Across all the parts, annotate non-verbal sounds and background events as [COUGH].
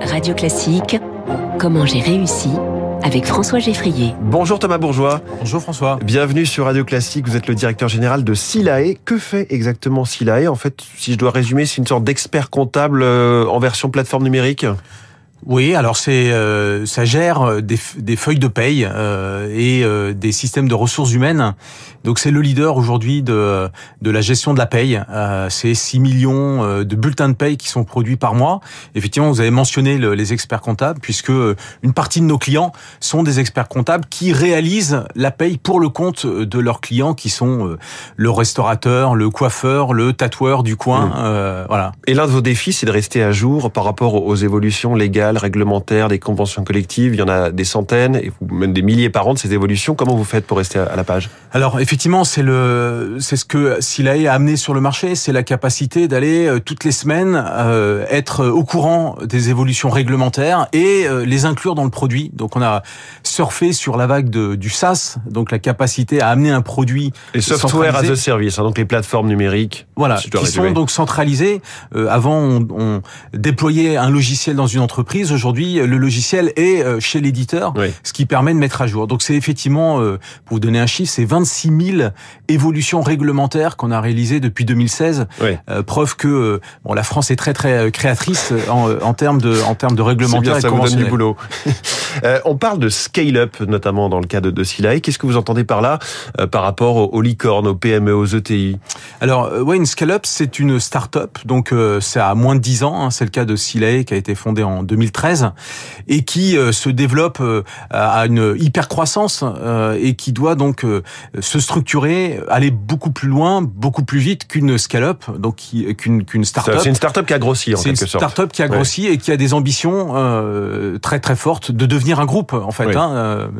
Radio Classique, comment j'ai réussi avec François Geffrier. Bonjour Thomas Bourgeois. Bonjour François. Bienvenue sur Radio Classique. Vous êtes le directeur général de Silae. Que fait exactement Silae? En fait, si je dois résumer, c'est une sorte d'expert comptable euh, en version plateforme numérique oui, alors c'est euh, ça gère euh, des, des, feuilles de paye euh, et euh, des systèmes de ressources humaines. Donc c'est le leader aujourd'hui de de la gestion de la paye. Euh, c'est 6 millions euh, de bulletins de paye qui sont produits par mois. Effectivement, vous avez mentionné le, les experts comptables puisque une partie de nos clients sont des experts comptables qui réalisent la paye pour le compte de leurs clients qui sont le restaurateur, le coiffeur, le tatoueur du coin. Mmh. voilà. Et l'un de vos défis, c'est de rester à jour par rapport aux évolutions légales réglementaires, des conventions collectives. Il y en a des centaines et même des milliers par an de ces évolutions. Comment vous faites pour rester à la page? Alors effectivement, c'est le, c'est ce que Silae a amené sur le marché, c'est la capacité d'aller euh, toutes les semaines euh, être au courant des évolutions réglementaires et euh, les inclure dans le produit. Donc on a surfé sur la vague de, du SaaS, donc la capacité à amener un produit. Les software as a service, hein, donc les plateformes numériques. Voilà, qui sont donc centralisées. avant, on, on déployait un logiciel dans une entreprise Aujourd'hui, le logiciel est euh, chez l'éditeur, ce qui permet de mettre à jour. Donc c'est effectivement, euh, pour vous donner un chiffre, c'est 26 000 évolutions réglementaires qu'on a réalisées depuis 2016. Euh, preuve que bon, la France est très très créatrice en, en termes de en termes de réglementaire. ça vous donne du boulot. [LAUGHS] on parle de scale-up notamment dans le cas de, de Silae. Qu'est-ce que vous entendez par là par rapport aux, licornes, aux PME, aux ETI Alors, ouais, une scale-up, c'est une start-up. Donc, c'est à moins de 10 ans. Hein. C'est le cas de Silae qui a été fondé en 2013 et qui euh, se développe euh, à une hyper croissance euh, et qui doit donc se structurer, aller beaucoup plus loin, beaucoup plus vite qu'une scale-up, donc qu'une qu'une start-up. C'est une start-up qui a grossi en quelque sorte. C'est une start-up qui a grossi et qui a des ambitions très très fortes de devenir un groupe en fait. Hein,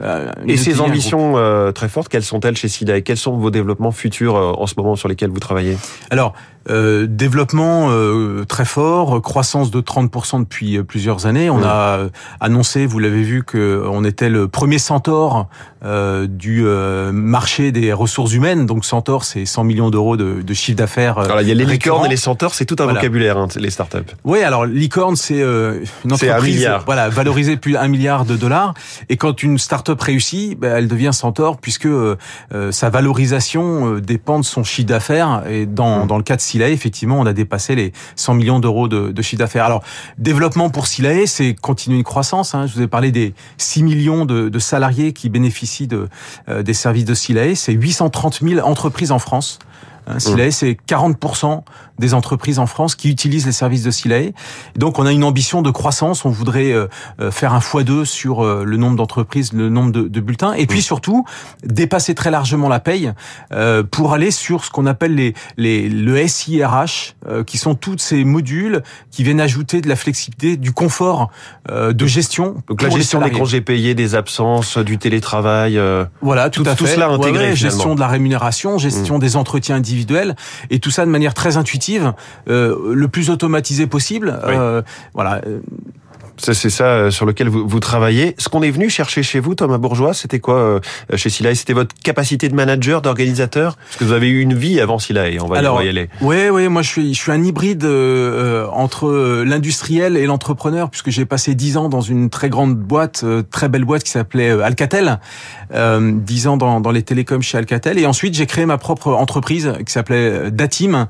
et ces ambitions très fortes, quelles sont-elles chez SIDA et quels sont vos développements futurs en ce moment sur lesquels vous travaillez? Alors euh, développement euh, très fort, croissance de 30% depuis euh, plusieurs années. On a annoncé, vous l'avez vu, que on était le premier centaure euh, du marché des ressources humaines. Donc centaure, c'est 100 millions d'euros de, de, chiffre d'affaires. Alors il y a les licornes et les centaures, c'est tout un vocabulaire, hein, les startups. Oui, alors licorne, c'est une entreprise, voilà, valorisée plus d'un milliard de dollars. Et quand une startup réussit, ben, elle devient centaure puisque sa valorisation dépend de son chiffre d'affaires. Et dans, mmh. dans le cas de Silae, effectivement, on a dépassé les 100 millions d'euros de, de, chiffre d'affaires. Alors, développement pour Silae, c'est continuer une croissance. Hein. Je vous ai parlé des 6 millions de, de salariés qui bénéficient de, euh, des services de Silae. C'est 830 000 entreprises en France. Hein, Silae, c'est 40% des entreprises en France qui utilisent les services de Silae. Donc, on a une ambition de croissance. On voudrait euh, euh, faire un x2 sur euh, le nombre d'entreprises, le nombre de, de, bulletins. Et puis, surtout, dépasser très largement la paye pour aller sur ce qu'on appelle les, les, le SIRH, qui sont tous ces modules qui viennent ajouter de la flexibilité, du confort de gestion. Donc, la gestion des congés payés, des absences, du télétravail. voilà, tout, à fait. Tout cela intégré. gestion de la rémunération, gestion mmh. des entretiens individuels et tout ça de manière très intuitive, euh, le plus automatisé possible. Euh, voilà c'est ça euh, sur lequel vous, vous travaillez. Ce qu'on est venu chercher chez vous, Thomas Bourgeois, c'était quoi euh, chez Silae C'était votre capacité de manager, d'organisateur? Parce que vous avez eu une vie avant Silae, on va, Alors, y aller. Oui, oui, moi je suis, je suis un hybride euh, entre l'industriel et l'entrepreneur, puisque j'ai passé dix ans dans une très grande boîte, très belle boîte qui s'appelait Alcatel, dix ans dans, dans les télécoms chez Alcatel, et ensuite j'ai créé ma propre entreprise qui s'appelait Datim,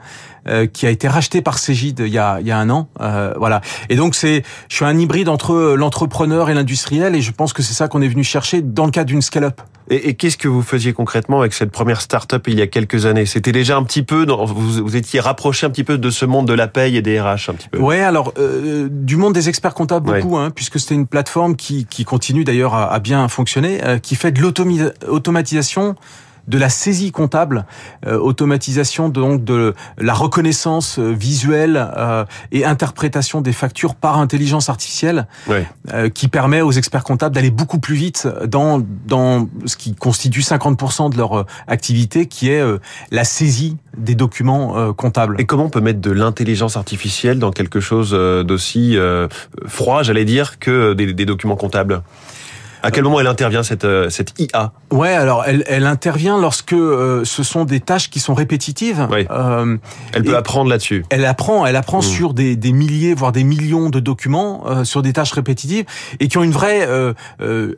qui a été rachetée par Cégide il y a, il y a un an. voilà. Et donc c'est, je suis un hybride entre l'entrepreneur et l'industriel, et je pense que c'est ça qu'on est venu chercher dans le cadre d'une scale-up. Et, qu'est-ce que vous faisiez concrètement avec cette première start-up il y a quelques années? C'était déjà un petit peu, vous, vous étiez rapproché un petit peu de ce monde de la paye et des RH un petit peu. Ouais, alors euh, du monde des experts comptables beaucoup, hein, puisque c'était une plateforme qui, qui continue d'ailleurs à, bien fonctionner, euh, qui fait de l'automatisation de la saisie comptable, euh, automatisation donc de la reconnaissance euh, visuelle euh, et interprétation des factures par intelligence artificielle, qui permet aux experts comptables d'aller beaucoup plus vite dans dans ce qui constitue 50% de leur activité, qui est la saisie des documents comptables. Et comment on peut mettre de l'intelligence artificielle dans quelque chose d'aussi froid, j'allais dire, que des documents comptables? À quel moment elle intervient cette cette IA Ouais, alors elle, elle intervient lorsque ce sont des tâches qui sont répétitives. elle peut apprendre là-dessus. Elle apprend, elle apprend mmh. sur des, des milliers voire des millions de documents sur des tâches répétitives et qui ont une vraie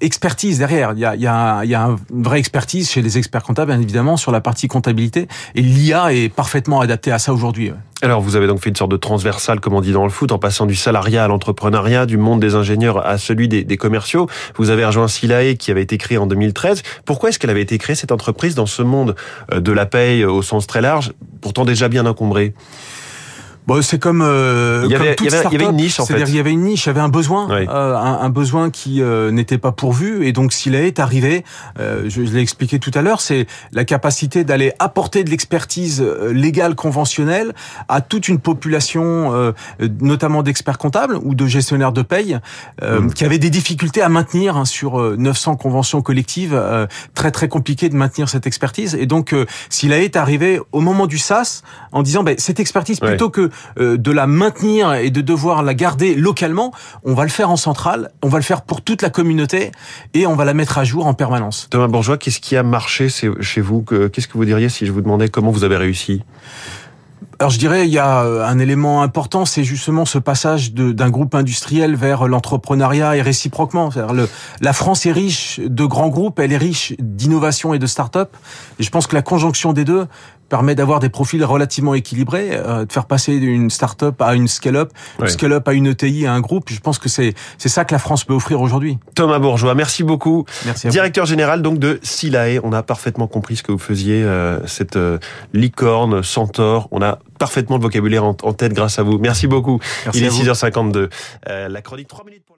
expertise derrière. Il y a il y a, il y a une vraie expertise chez les experts comptables bien évidemment sur la partie comptabilité et l'IA est parfaitement adaptée à ça aujourd'hui. Alors, vous avez donc fait une sorte de transversale, comme on dit dans le foot, en passant du salariat à l'entrepreneuriat, du monde des ingénieurs à celui des, commerciaux. Vous avez rejoint Silae, qui avait été créé en 2013. Pourquoi est-ce qu'elle avait été créée, cette entreprise, dans ce monde euh, de la paye au sens très large, pourtant déjà bien encombré Bon, c'est comme, euh, il y avait, il y avait, une niche en fait. Il y avait une niche, il y avait un besoin, euh, un, un, besoin qui euh, n'était pas pourvu, et donc s'il est arrivé, euh, je, je l'ai expliqué tout à l'heure, c'est la capacité d'aller apporter de l'expertise légale conventionnelle à toute une population, notamment d'experts comptables ou de gestionnaires de paye, mm. qui avaient des difficultés à maintenir hein, sur 900 conventions collectives, très très compliqué de maintenir cette expertise, et donc s'il est arrivé au moment du SAS en disant, ben, cette expertise plutôt que de la maintenir et de devoir la garder localement, on va le faire en centrale, on va le faire pour toute la communauté et on va la mettre à jour en permanence. Thomas Bourgeois, qu'est-ce qui a marché chez vous Qu'est-ce que vous diriez si je vous demandais comment vous avez réussi? Alors je dirais il y a euh, un élément important, c'est justement ce passage d'un groupe industriel vers l'entrepreneuriat et réciproquement. Le, la France est riche de grands groupes, elle est riche d'innovation et de start-up. Et je pense que la conjonction des deux permet d'avoir des profils relativement équilibrés, euh, de faire passer d'une start-up à une scale-up, une scale-up à une ETI, à un groupe. Je pense que c'est c'est ça que la France peut offrir aujourd'hui. Thomas Bourgeois, merci beaucoup. Merci Directeur général donc de Silae. On a parfaitement compris ce que vous faisiez, euh, cette licorne, centaure. On a parfaitement le vocabulaire en, tête grâce à vous. Merci beaucoup. Il est 6h52. Euh, la chronique 3 minutes pour